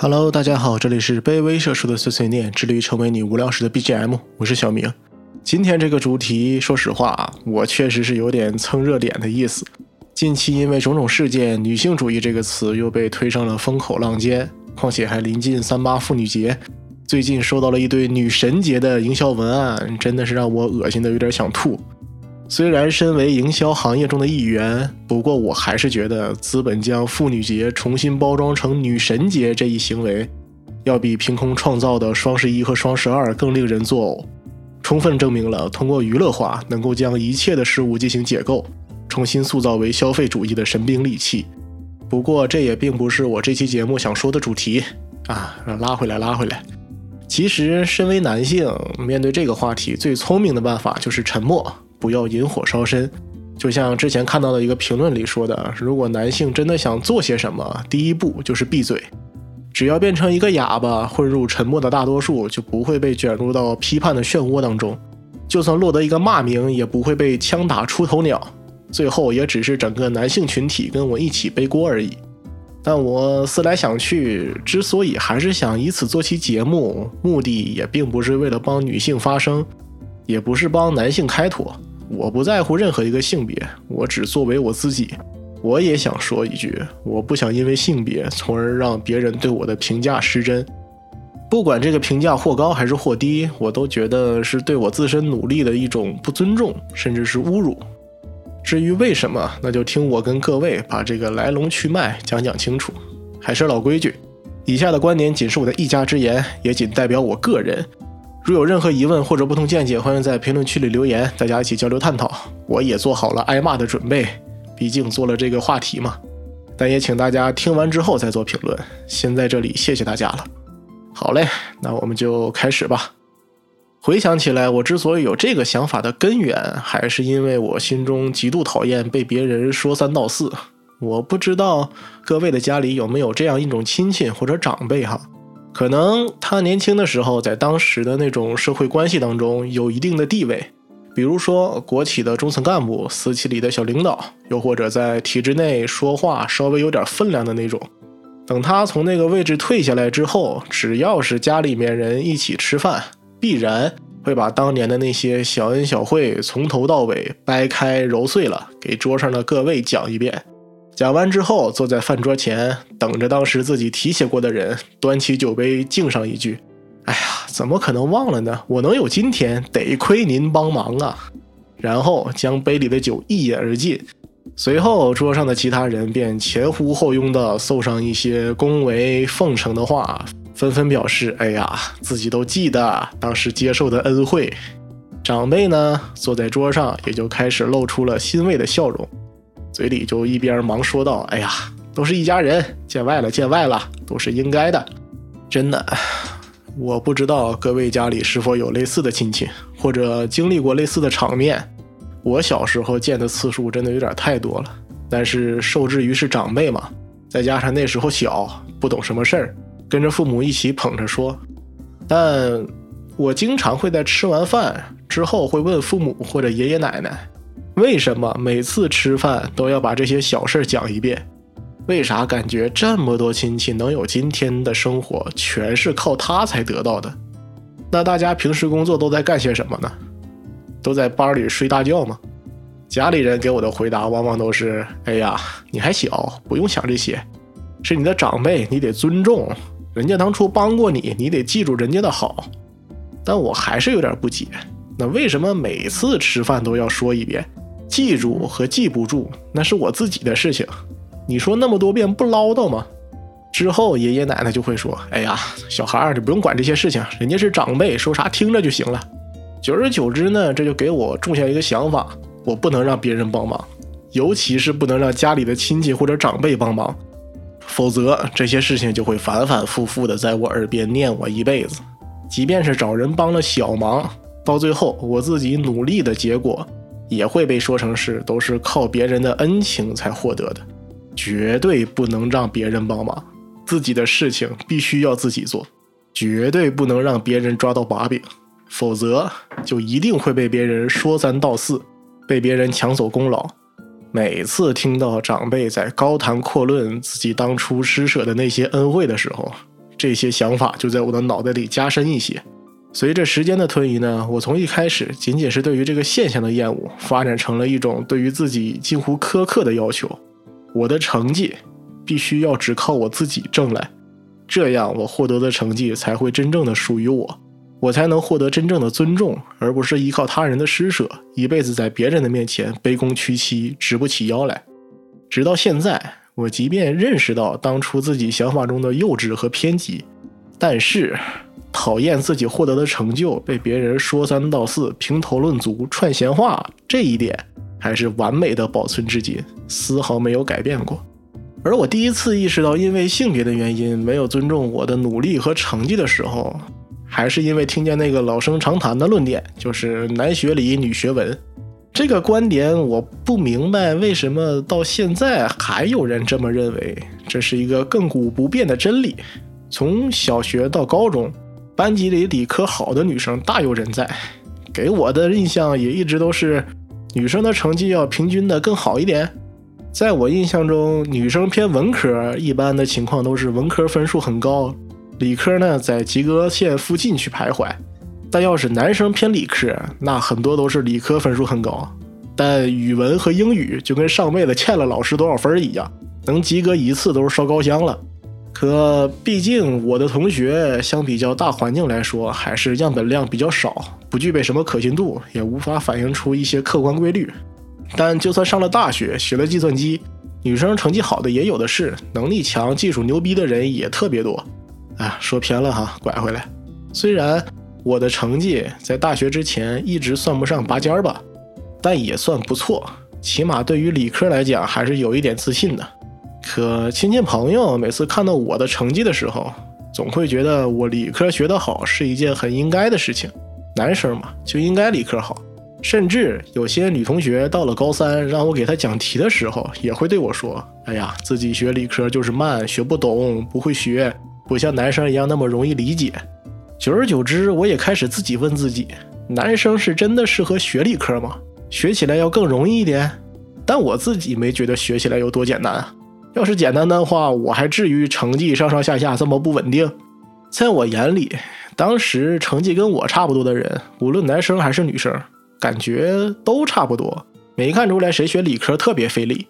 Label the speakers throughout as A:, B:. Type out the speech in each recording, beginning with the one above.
A: Hello，大家好，这里是卑微社畜的碎碎念，致力于成为你无聊时的 BGM，我是小明。今天这个主题，说实话啊，我确实是有点蹭热点的意思。近期因为种种事件，女性主义这个词又被推上了风口浪尖，况且还临近三八妇女节，最近收到了一堆女神节的营销文案，真的是让我恶心的有点想吐。虽然身为营销行业中的一员，不过我还是觉得资本将妇女节重新包装成女神节这一行为，要比凭空创造的双十一和双十二更令人作呕。充分证明了通过娱乐化能够将一切的事物进行解构，重新塑造为消费主义的神兵利器。不过这也并不是我这期节目想说的主题啊！拉回来，拉回来。其实，身为男性，面对这个话题，最聪明的办法就是沉默。不要引火烧身，就像之前看到的一个评论里说的：“如果男性真的想做些什么，第一步就是闭嘴。只要变成一个哑巴，混入沉默的大多数，就不会被卷入到批判的漩涡当中。就算落得一个骂名，也不会被枪打出头鸟。最后也只是整个男性群体跟我一起背锅而已。”但我思来想去，之所以还是想以此做期节目，目的也并不是为了帮女性发声，也不是帮男性开脱。我不在乎任何一个性别，我只作为我自己。我也想说一句，我不想因为性别，从而让别人对我的评价失真。不管这个评价或高还是或低，我都觉得是对我自身努力的一种不尊重，甚至是侮辱。至于为什么，那就听我跟各位把这个来龙去脉讲讲清楚。还是老规矩，以下的观点仅是我的一家之言，也仅代表我个人。如有任何疑问或者不同见解，欢迎在评论区里留言，大家一起交流探讨。我也做好了挨骂的准备，毕竟做了这个话题嘛。但也请大家听完之后再做评论。先在这里谢谢大家了。好嘞，那我们就开始吧。回想起来，我之所以有这个想法的根源，还是因为我心中极度讨厌被别人说三道四。我不知道各位的家里有没有这样一种亲戚或者长辈哈。可能他年轻的时候，在当时的那种社会关系当中有一定的地位，比如说国企的中层干部、私企里的小领导，又或者在体制内说话稍微有点分量的那种。等他从那个位置退下来之后，只要是家里面人一起吃饭，必然会把当年的那些小恩小惠从头到尾掰开揉碎了，给桌上的各位讲一遍。讲完之后，坐在饭桌前，等着当时自己提携过的人端起酒杯敬上一句：“哎呀，怎么可能忘了呢？我能有今天，得亏您帮忙啊！”然后将杯里的酒一饮而尽。随后，桌上的其他人便前呼后拥地送上一些恭维奉承的话，纷纷表示：“哎呀，自己都记得当时接受的恩惠。”长辈呢，坐在桌上也就开始露出了欣慰的笑容。嘴里就一边忙说道：“哎呀，都是一家人，见外了，见外了，都是应该的。真的，我不知道各位家里是否有类似的亲戚，或者经历过类似的场面。我小时候见的次数真的有点太多了。但是受制于是长辈嘛，再加上那时候小，不懂什么事儿，跟着父母一起捧着说。但我经常会在吃完饭之后会问父母或者爷爷奶奶。”为什么每次吃饭都要把这些小事讲一遍？为啥感觉这么多亲戚能有今天的生活，全是靠他才得到的？那大家平时工作都在干些什么呢？都在班里睡大觉吗？家里人给我的回答往往都是：“哎呀，你还小，不用想这些。是你的长辈，你得尊重人家当初帮过你，你得记住人家的好。”但我还是有点不解，那为什么每次吃饭都要说一遍？记住和记不住，那是我自己的事情。你说那么多遍不唠叨吗？之后爷爷奶奶就会说：“哎呀，小孩儿，你不用管这些事情，人家是长辈，说啥听着就行了。”久而久之呢，这就给我种下一个想法：我不能让别人帮忙，尤其是不能让家里的亲戚或者长辈帮忙，否则这些事情就会反反复复的在我耳边念我一辈子。即便是找人帮了小忙，到最后我自己努力的结果。也会被说成是都是靠别人的恩情才获得的，绝对不能让别人帮忙，自己的事情必须要自己做，绝对不能让别人抓到把柄，否则就一定会被别人说三道四，被别人抢走功劳。每次听到长辈在高谈阔论自己当初施舍的那些恩惠的时候，这些想法就在我的脑袋里加深一些。随着时间的推移呢，我从一开始仅仅是对于这个现象的厌恶，发展成了一种对于自己近乎苛刻的要求。我的成绩必须要只靠我自己挣来，这样我获得的成绩才会真正的属于我，我才能获得真正的尊重，而不是依靠他人的施舍，一辈子在别人的面前卑躬屈膝，直不起腰来。直到现在，我即便认识到当初自己想法中的幼稚和偏激，但是。讨厌自己获得的成就被别人说三道四、评头论足、串闲话，这一点还是完美的保存至今，丝毫没有改变过。而我第一次意识到因为性别的原因没有尊重我的努力和成绩的时候，还是因为听见那个老生常谈的论点，就是男学理、女学文。这个观点我不明白为什么到现在还有人这么认为，这是一个亘古不变的真理。从小学到高中。班级里理科好的女生大有人在，给我的印象也一直都是女生的成绩要平均的更好一点。在我印象中，女生偏文科一般的情况都是文科分数很高，理科呢在及格线附近去徘徊。但要是男生偏理科，那很多都是理科分数很高，但语文和英语就跟上辈子欠了老师多少分一样，能及格一次都是烧高香了。可毕竟我的同学相比较大环境来说，还是样本量比较少，不具备什么可信度，也无法反映出一些客观规律。但就算上了大学，学了计算机，女生成绩好的也有的是，能力强、技术牛逼的人也特别多。哎，说偏了哈，拐回来。虽然我的成绩在大学之前一直算不上拔尖儿吧，但也算不错，起码对于理科来讲还是有一点自信的。可亲戚朋友每次看到我的成绩的时候，总会觉得我理科学得好是一件很应该的事情，男生嘛就应该理科好。甚至有些女同学到了高三，让我给她讲题的时候，也会对我说：“哎呀，自己学理科就是慢，学不懂，不会学，不像男生一样那么容易理解。”久而久之，我也开始自己问自己：男生是真的适合学理科吗？学起来要更容易一点？但我自己没觉得学起来有多简单啊。要是简单的话，我还至于成绩上上下下这么不稳定？在我眼里，当时成绩跟我差不多的人，无论男生还是女生，感觉都差不多，没看出来谁学理科特别费力。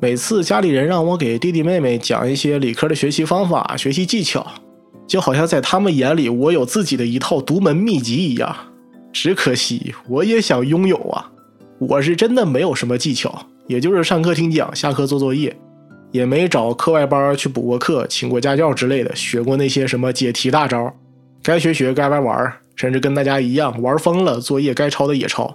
A: 每次家里人让我给弟弟妹妹讲一些理科的学习方法、学习技巧，就好像在他们眼里我有自己的一套独门秘籍一样。只可惜我也想拥有啊！我是真的没有什么技巧，也就是上课听讲，下课做作业。也没找课外班去补过课，请过家教之类的，学过那些什么解题大招，该学学，该玩玩，甚至跟大家一样玩疯了，作业该抄的也抄。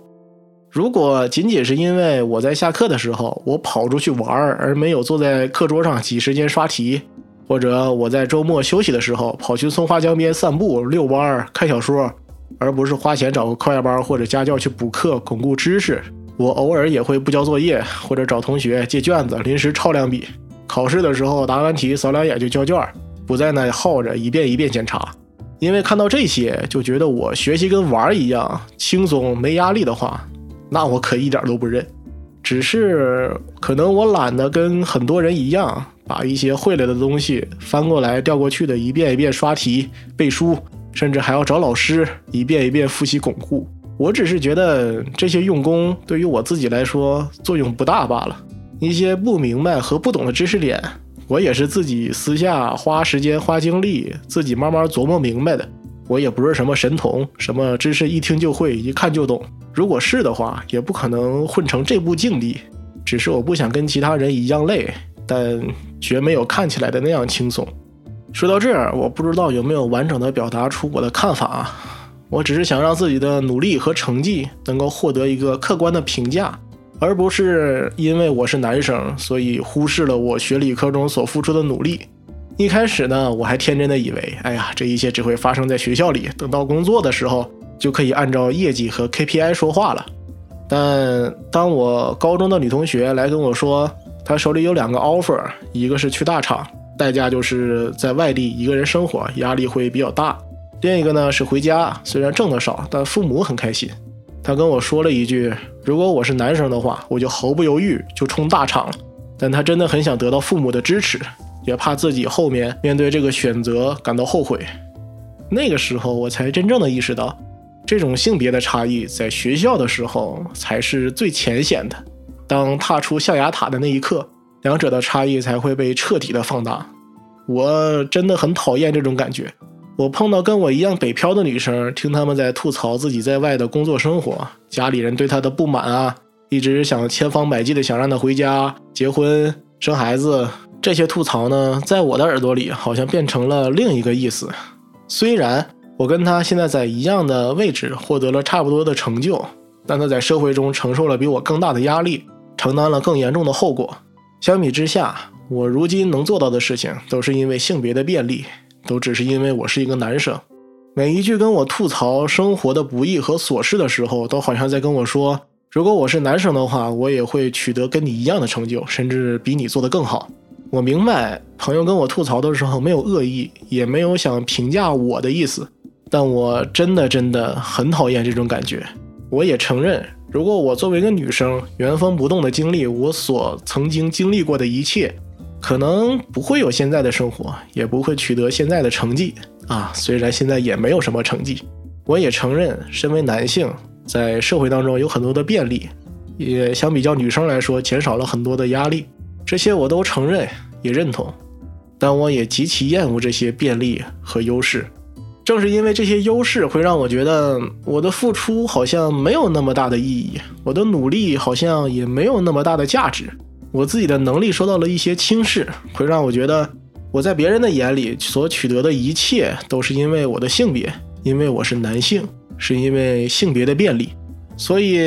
A: 如果仅仅是因为我在下课的时候我跑出去玩，而没有坐在课桌上挤时间刷题，或者我在周末休息的时候跑去松花江边散步、遛弯、看小说，而不是花钱找个课外班或者家教去补课、巩固知识，我偶尔也会不交作业，或者找同学借卷子临时抄两笔。考试的时候答完题扫两眼就交卷，不在那耗着一遍一遍检查。因为看到这些就觉得我学习跟玩一样轻松没压力的话，那我可一点都不认。只是可能我懒得跟很多人一样，把一些会了的东西翻过来调过去的，一遍一遍刷题背书，甚至还要找老师一遍一遍复习巩固。我只是觉得这些用功对于我自己来说作用不大罢了。一些不明白和不懂的知识点，我也是自己私下花时间花精力，自己慢慢琢磨明白的。我也不是什么神童，什么知识一听就会，一看就懂。如果是的话，也不可能混成这步境地。只是我不想跟其他人一样累，但绝没有看起来的那样轻松。说到这儿，我不知道有没有完整的表达出我的看法啊？我只是想让自己的努力和成绩能够获得一个客观的评价。而不是因为我是男生，所以忽视了我学理科中所付出的努力。一开始呢，我还天真的以为，哎呀，这一切只会发生在学校里，等到工作的时候就可以按照业绩和 KPI 说话了。但当我高中的女同学来跟我说，她手里有两个 offer，一个是去大厂，代价就是在外地一个人生活，压力会比较大；另一个呢是回家，虽然挣得少，但父母很开心。他跟我说了一句：“如果我是男生的话，我就毫不犹豫就冲大厂了。”但他真的很想得到父母的支持，也怕自己后面面对这个选择感到后悔。那个时候，我才真正的意识到，这种性别的差异在学校的时候才是最浅显的。当踏出象牙塔的那一刻，两者的差异才会被彻底的放大。我真的很讨厌这种感觉。我碰到跟我一样北漂的女生，听她们在吐槽自己在外的工作生活，家里人对她的不满啊，一直想千方百计的想让她回家结婚生孩子。这些吐槽呢，在我的耳朵里好像变成了另一个意思。虽然我跟她现在在一样的位置，获得了差不多的成就，但她在社会中承受了比我更大的压力，承担了更严重的后果。相比之下，我如今能做到的事情，都是因为性别的便利，都只是因为我是一个男生。每一句跟我吐槽生活的不易和琐事的时候，都好像在跟我说：如果我是男生的话，我也会取得跟你一样的成就，甚至比你做得更好。我明白，朋友跟我吐槽的时候没有恶意，也没有想评价我的意思，但我真的真的很讨厌这种感觉。我也承认。如果我作为一个女生原封不动的经历我所曾经经历过的一切，可能不会有现在的生活，也不会取得现在的成绩啊。虽然现在也没有什么成绩，我也承认，身为男性在社会当中有很多的便利，也相比较女生来说减少了很多的压力，这些我都承认也认同。但我也极其厌恶这些便利和优势。正是因为这些优势，会让我觉得我的付出好像没有那么大的意义，我的努力好像也没有那么大的价值，我自己的能力受到了一些轻视，会让我觉得我在别人的眼里所取得的一切都是因为我的性别，因为我是男性，是因为性别的便利。所以，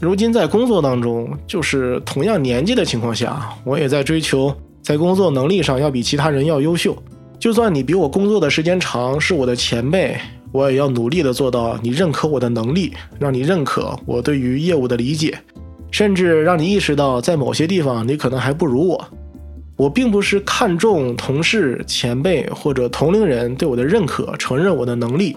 A: 如今在工作当中，就是同样年纪的情况下，我也在追求在工作能力上要比其他人要优秀。就算你比我工作的时间长，是我的前辈，我也要努力的做到你认可我的能力，让你认可我对于业务的理解，甚至让你意识到在某些地方你可能还不如我。我并不是看重同事、前辈或者同龄人对我的认可，承认我的能力，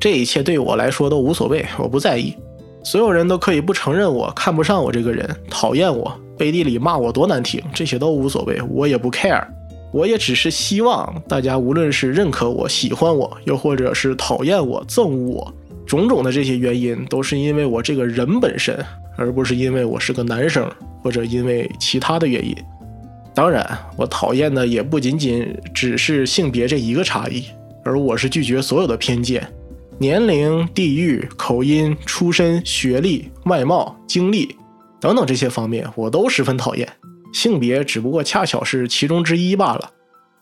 A: 这一切对我来说都无所谓，我不在意。所有人都可以不承认我，看不上我这个人，讨厌我，背地里骂我多难听，这些都无所谓，我也不 care。我也只是希望大家，无论是认可我、喜欢我，又或者是讨厌我、憎恶我，种种的这些原因，都是因为我这个人本身，而不是因为我是个男生，或者因为其他的原因。当然，我讨厌的也不仅仅只是性别这一个差异，而我是拒绝所有的偏见，年龄、地域、口音、出身、学历、外貌、经历等等这些方面，我都十分讨厌。性别只不过恰巧是其中之一罢了。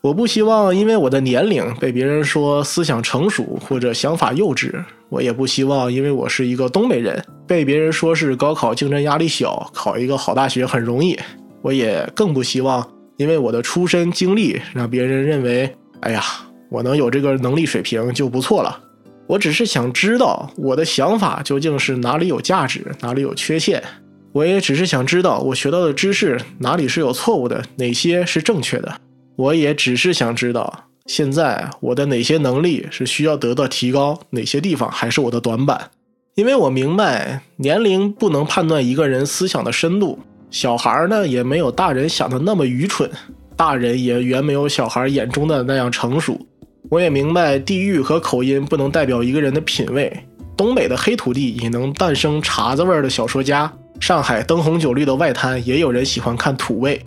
A: 我不希望因为我的年龄被别人说思想成熟或者想法幼稚，我也不希望因为我是一个东北人被别人说是高考竞争压力小，考一个好大学很容易。我也更不希望因为我的出身经历让别人认为，哎呀，我能有这个能力水平就不错了。我只是想知道我的想法究竟是哪里有价值，哪里有缺陷。我也只是想知道，我学到的知识哪里是有错误的，哪些是正确的。我也只是想知道，现在我的哪些能力是需要得到提高，哪些地方还是我的短板。因为我明白，年龄不能判断一个人思想的深度，小孩呢也没有大人想的那么愚蠢，大人也远没有小孩眼中的那样成熟。我也明白，地域和口音不能代表一个人的品味。东北的黑土地也能诞生碴子味儿的小说家。上海灯红酒绿的外滩，也有人喜欢看土味。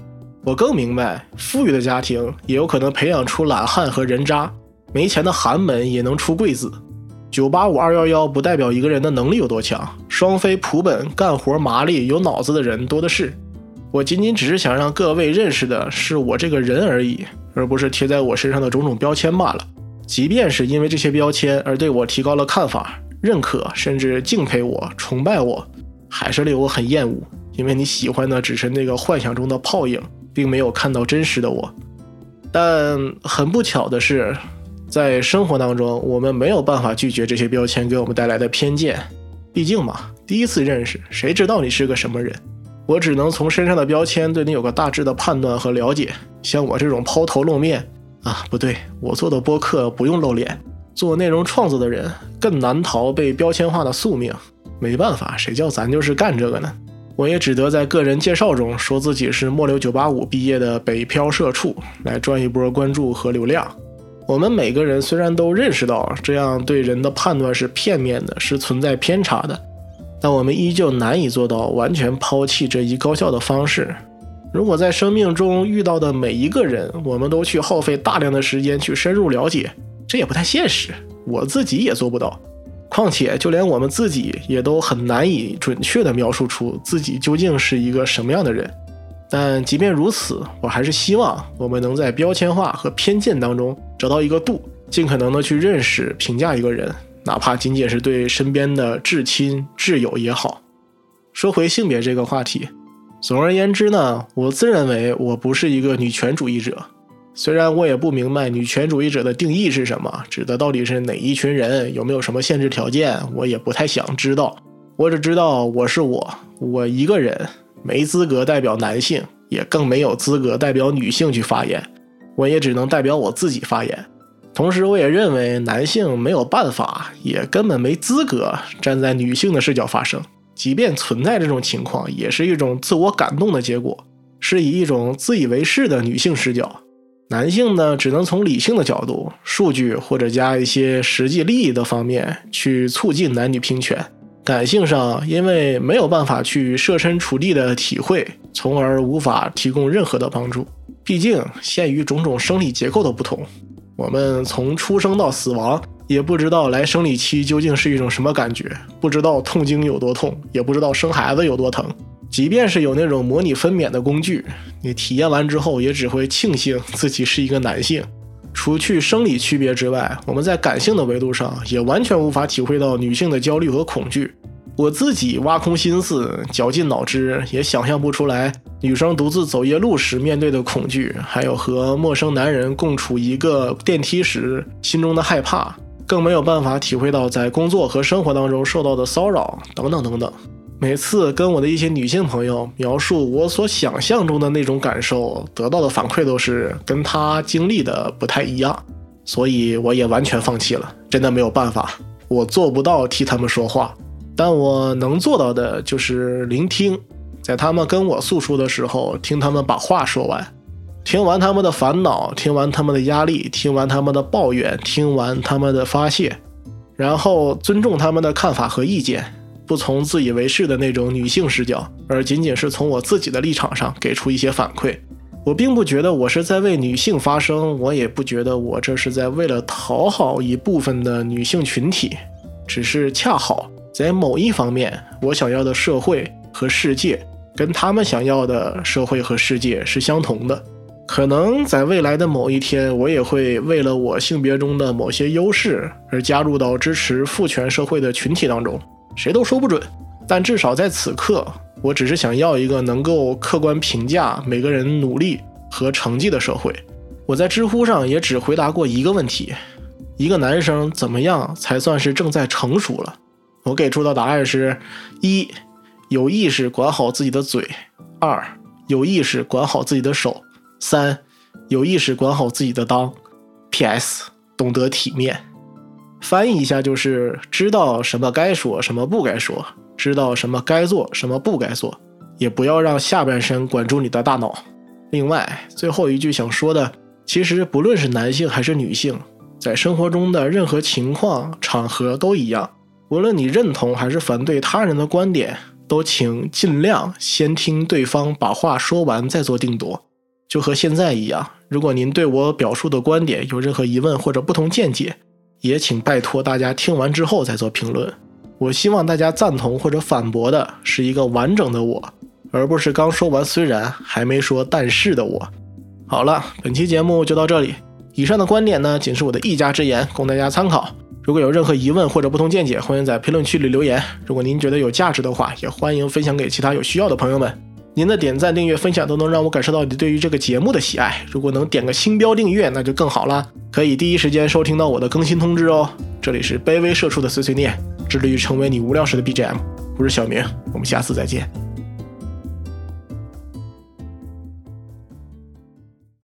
A: 我更明白，富裕的家庭也有可能培养出懒汉和人渣，没钱的寒门也能出贵子。九八五二幺幺不代表一个人的能力有多强，双非普本、干活麻利、有脑子的人多的是。我仅仅只是想让各位认识的是我这个人而已，而不是贴在我身上的种种标签罢了。即便是因为这些标签而对我提高了看法、认可，甚至敬佩我、崇拜我。还是令我很厌恶，因为你喜欢的只是那个幻想中的泡影，并没有看到真实的我。但很不巧的是，在生活当中，我们没有办法拒绝这些标签给我们带来的偏见。毕竟嘛，第一次认识，谁知道你是个什么人？我只能从身上的标签对你有个大致的判断和了解。像我这种抛头露面啊，不对，我做的播客不用露脸，做内容创作的人更难逃被标签化的宿命。没办法，谁叫咱就是干这个呢？我也只得在个人介绍中说自己是末流985毕业的北漂社畜，来赚一波关注和流量。我们每个人虽然都认识到这样对人的判断是片面的，是存在偏差的，但我们依旧难以做到完全抛弃这一高效的方式。如果在生命中遇到的每一个人，我们都去耗费大量的时间去深入了解，这也不太现实，我自己也做不到。况且，就连我们自己也都很难以准确地描述出自己究竟是一个什么样的人。但即便如此，我还是希望我们能在标签化和偏见当中找到一个度，尽可能的去认识、评价一个人，哪怕仅仅是对身边的至亲、挚友也好。说回性别这个话题。总而言之呢，我自认为我不是一个女权主义者，虽然我也不明白女权主义者的定义是什么，指的到底是哪一群人，有没有什么限制条件，我也不太想知道。我只知道我是我，我一个人没资格代表男性，也更没有资格代表女性去发言，我也只能代表我自己发言。同时，我也认为男性没有办法，也根本没资格站在女性的视角发声。即便存在这种情况，也是一种自我感动的结果，是以一种自以为是的女性视角。男性呢，只能从理性的角度、数据或者加一些实际利益的方面去促进男女平权。感性上，因为没有办法去设身处地的体会，从而无法提供任何的帮助。毕竟，限于种种生理结构的不同，我们从出生到死亡。也不知道来生理期究竟是一种什么感觉，不知道痛经有多痛，也不知道生孩子有多疼。即便是有那种模拟分娩的工具，你体验完之后也只会庆幸自己是一个男性。除去生理区别之外，我们在感性的维度上也完全无法体会到女性的焦虑和恐惧。我自己挖空心思、绞尽脑汁，也想象不出来女生独自走夜路时面对的恐惧，还有和陌生男人共处一个电梯时心中的害怕。更没有办法体会到在工作和生活当中受到的骚扰等等等等。每次跟我的一些女性朋友描述我所想象中的那种感受，得到的反馈都是跟她经历的不太一样，所以我也完全放弃了。真的没有办法，我做不到替他们说话，但我能做到的就是聆听，在他们跟我诉说的时候，听他们把话说完。听完他们的烦恼，听完他们的压力，听完他们的抱怨，听完他们的发泄，然后尊重他们的看法和意见，不从自以为是的那种女性视角，而仅仅是从我自己的立场上给出一些反馈。我并不觉得我是在为女性发声，我也不觉得我这是在为了讨好一部分的女性群体，只是恰好在某一方面，我想要的社会和世界跟他们想要的社会和世界是相同的。可能在未来的某一天，我也会为了我性别中的某些优势而加入到支持父权社会的群体当中，谁都说不准。但至少在此刻，我只是想要一个能够客观评价每个人努力和成绩的社会。我在知乎上也只回答过一个问题：一个男生怎么样才算是正在成熟了？我给出的答案是：一，有意识管好自己的嘴；二，有意识管好自己的手。三，有意识管好自己的裆。P.S. 懂得体面。翻译一下就是知道什么该说，什么不该说；知道什么该做，什么不该做。也不要让下半身管住你的大脑。另外，最后一句想说的，其实不论是男性还是女性，在生活中的任何情况、场合都一样。无论你认同还是反对他人的观点，都请尽量先听对方把话说完再做定夺。就和现在一样，如果您对我表述的观点有任何疑问或者不同见解，也请拜托大家听完之后再做评论。我希望大家赞同或者反驳的是一个完整的我，而不是刚说完虽然还没说但是的我。好了，本期节目就到这里。以上的观点呢，仅是我的一家之言，供大家参考。如果有任何疑问或者不同见解，欢迎在评论区里留言。如果您觉得有价值的话，也欢迎分享给其他有需要的朋友们。您的点赞、订阅、分享都能让我感受到你对于这个节目的喜爱。如果能点个星标订阅，那就更好了，可以第一时间收听到我的更新通知哦。这里是卑微社畜的碎碎念，致力于成为你无聊时的 BGM。我是小明，我们下次再见。